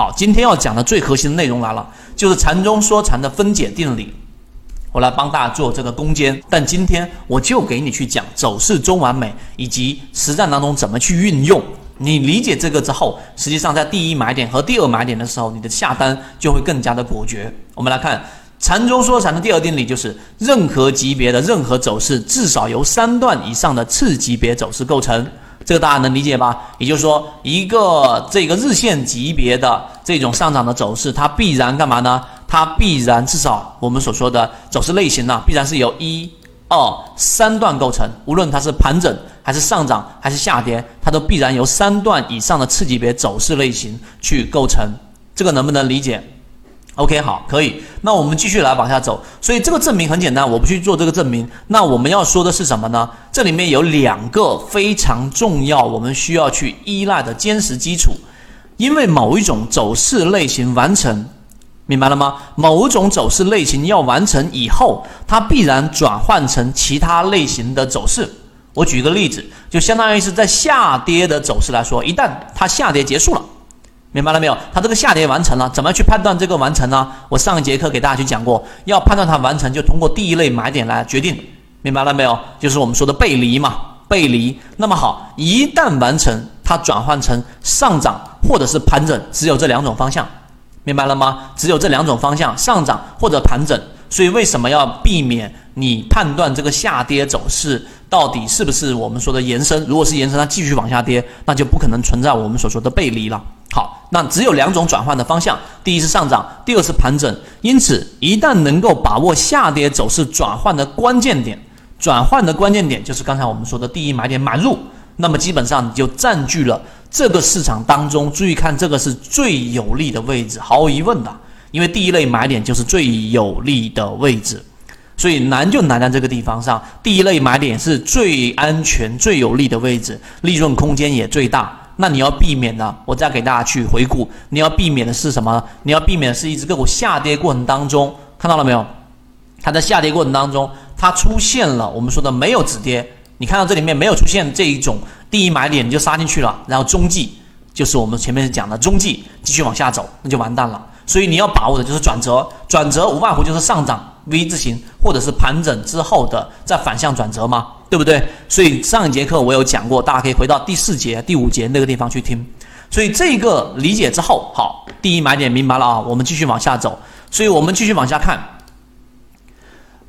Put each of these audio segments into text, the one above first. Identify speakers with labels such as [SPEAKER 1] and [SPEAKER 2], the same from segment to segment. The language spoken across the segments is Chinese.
[SPEAKER 1] 好，今天要讲的最核心的内容来了，就是禅中说禅的分解定理。我来帮大家做这个攻坚，但今天我就给你去讲走势中完美以及实战当中怎么去运用。你理解这个之后，实际上在第一买点和第二买点的时候，你的下单就会更加的果决。我们来看禅中说禅的第二定理，就是任何级别的任何走势至少由三段以上的次级别走势构成。这个大家能理解吧？也就是说，一个这个日线级别的这种上涨的走势，它必然干嘛呢？它必然至少我们所说的走势类型呢，必然是由一、二、三段构成。无论它是盘整还是上涨还是下跌，它都必然由三段以上的次级别走势类型去构成。这个能不能理解？OK，好，可以。那我们继续来往下走。所以这个证明很简单，我不去做这个证明。那我们要说的是什么呢？这里面有两个非常重要，我们需要去依赖的坚实基础。因为某一种走势类型完成，明白了吗？某种走势类型要完成以后，它必然转换成其他类型的走势。我举个例子，就相当于是在下跌的走势来说，一旦它下跌结束了。明白了没有？它这个下跌完成了，怎么去判断这个完成呢？我上一节课给大家去讲过，要判断它完成，就通过第一类买点来决定。明白了没有？就是我们说的背离嘛，背离。那么好，一旦完成，它转换成上涨或者是盘整，只有这两种方向。明白了吗？只有这两种方向，上涨或者盘整。所以为什么要避免你判断这个下跌走势到底是不是我们说的延伸？如果是延伸，它继续往下跌，那就不可能存在我们所说的背离了。好，那只有两种转换的方向，第一是上涨，第二是盘整。因此，一旦能够把握下跌走势转换的关键点，转换的关键点就是刚才我们说的第一买点买入，那么基本上你就占据了这个市场当中。注意看，这个是最有利的位置，毫无疑问的，因为第一类买点就是最有利的位置，所以难就难在这个地方上。第一类买点是最安全、最有利的位置，利润空间也最大。那你要避免的，我再给大家去回顾。你要避免的是什么？你要避免的是一只个股下跌过程当中，看到了没有？它在下跌过程当中，它出现了我们说的没有止跌。你看到这里面没有出现这一种第一买点，你就杀进去了，然后中继就是我们前面讲的中继继续往下走，那就完蛋了。所以你要把握的就是转折，转折无外乎就是上涨 V 字形，或者是盘整之后的再反向转折嘛？对不对？所以上一节课我有讲过，大家可以回到第四节、第五节那个地方去听。所以这个理解之后，好，第一买点明白了啊，我们继续往下走。所以我们继续往下看。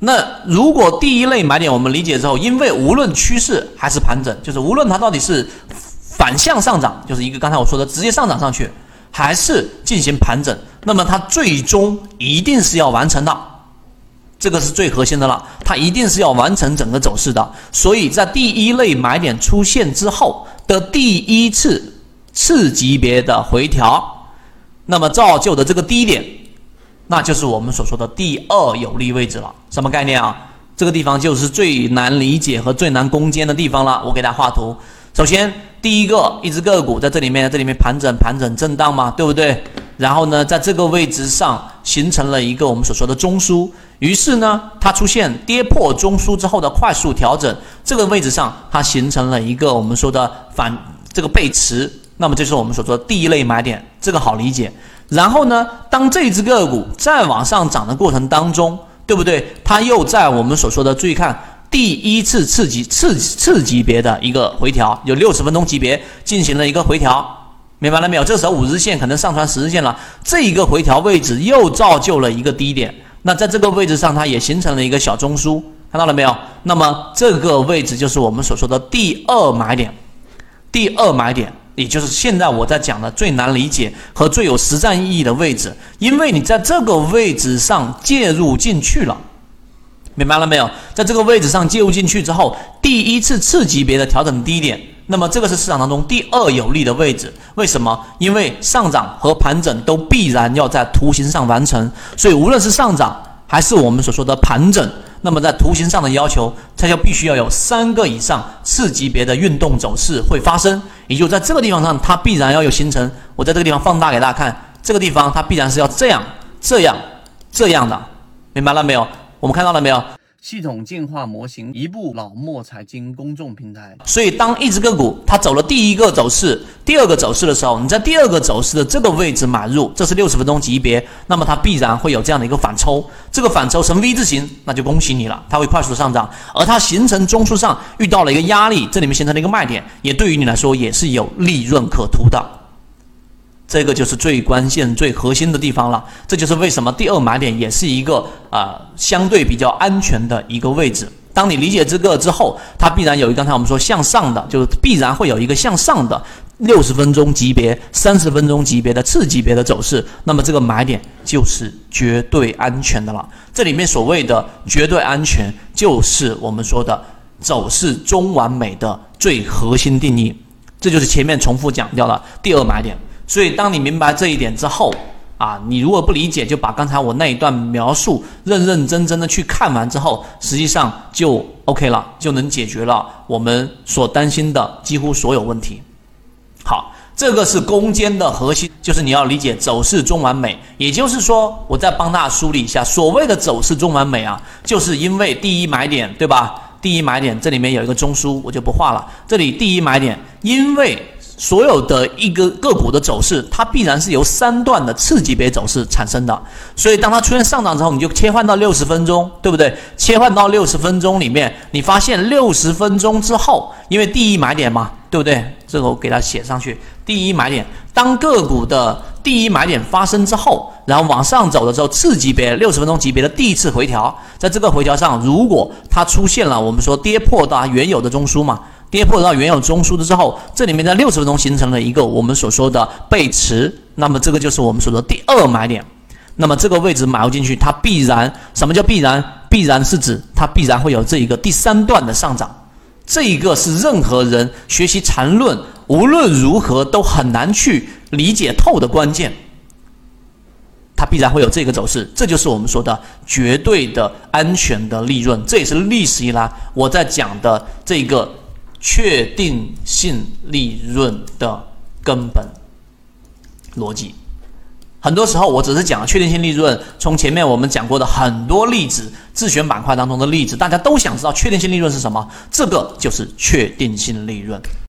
[SPEAKER 1] 那如果第一类买点我们理解之后，因为无论趋势还是盘整，就是无论它到底是反向上涨，就是一个刚才我说的直接上涨上去，还是进行盘整，那么它最终一定是要完成的。这个是最核心的了，它一定是要完成整个走势的。所以在第一类买点出现之后的第一次次级别的回调，那么造就的这个低点，那就是我们所说的第二有利位置了。什么概念啊？这个地方就是最难理解和最难攻坚的地方了。我给大家画图。首先，第一个一只个股在这里面，这里面盘整、盘整、震荡嘛，对不对？然后呢，在这个位置上形成了一个我们所说的中枢。于是呢，它出现跌破中枢之后的快速调整，这个位置上它形成了一个我们说的反这个背驰，那么这是我们所说的第一类买点，这个好理解。然后呢，当这只个股再往上涨的过程当中，对不对？它又在我们所说的注意看第一次次级次次级别的一个回调，有六十分钟级别进行了一个回调，明白了没有？这时候五日线可能上穿十日线了，这一个回调位置又造就了一个低点。那在这个位置上，它也形成了一个小中枢，看到了没有？那么这个位置就是我们所说的第二买点，第二买点，也就是现在我在讲的最难理解和最有实战意义的位置，因为你在这个位置上介入进去了，明白了没有？在这个位置上介入进去之后，第一次次级别的调整低点。那么这个是市场当中第二有利的位置，为什么？因为上涨和盘整都必然要在图形上完成，所以无论是上涨还是我们所说的盘整，那么在图形上的要求，它就必须要有三个以上次级别的运动走势会发生，也就在这个地方上，它必然要有形成。我在这个地方放大给大家看，这个地方它必然是要这样、这样、这样的，明白了没有？我们看到了没有？
[SPEAKER 2] 系统进化模型一部老墨财经公众平台。
[SPEAKER 1] 所以，当一只个股它走了第一个走势、第二个走势的时候，你在第二个走势的这个位置买入，这是六十分钟级别，那么它必然会有这样的一个反抽。这个反抽成 V 字形，那就恭喜你了，它会快速上涨。而它形成中枢上遇到了一个压力，这里面形成了一个卖点，也对于你来说也是有利润可图的。这个就是最关键、最核心的地方了。这就是为什么第二买点也是一个啊相对比较安全的一个位置。当你理解这个之后，它必然有一刚才我们说向上的，就是必然会有一个向上的六十分钟级别、三十分钟级别的次级别的走势。那么这个买点就是绝对安全的了。这里面所谓的绝对安全，就是我们说的走势中完美的最核心定义。这就是前面重复讲掉了第二买点。所以，当你明白这一点之后，啊，你如果不理解，就把刚才我那一段描述认认真真的去看完之后，实际上就 OK 了，就能解决了我们所担心的几乎所有问题。好，这个是攻坚的核心，就是你要理解走势中完美。也就是说，我再帮大家梳理一下，所谓的走势中完美啊，就是因为第一买点，对吧？第一买点这里面有一个中枢，我就不画了。这里第一买点，因为。所有的一个个股的走势，它必然是由三段的次级别走势产生的。所以，当它出现上涨之后，你就切换到六十分钟，对不对？切换到六十分钟里面，你发现六十分钟之后，因为第一买点嘛，对不对？这个我给它写上去。第一买点，当个股的第一买点发生之后，然后往上走的时候，次级别六十分钟级别的第一次回调，在这个回调上，如果它出现了我们说跌破到原有的中枢嘛。跌破到原有中枢的之后，这里面在六十分钟形成了一个我们所说的背驰，那么这个就是我们所说的第二买点。那么这个位置买入进去，它必然什么叫必然？必然是指它必然会有这一个第三段的上涨。这一个是任何人学习缠论无论如何都很难去理解透的关键。它必然会有这个走势，这就是我们说的绝对的安全的利润。这也是历史以来我在讲的这个。确定性利润的根本逻辑，很多时候我只是讲了确定性利润。从前面我们讲过的很多例子，自选板块当中的例子，大家都想知道确定性利润是什么？这个就是确定性利润。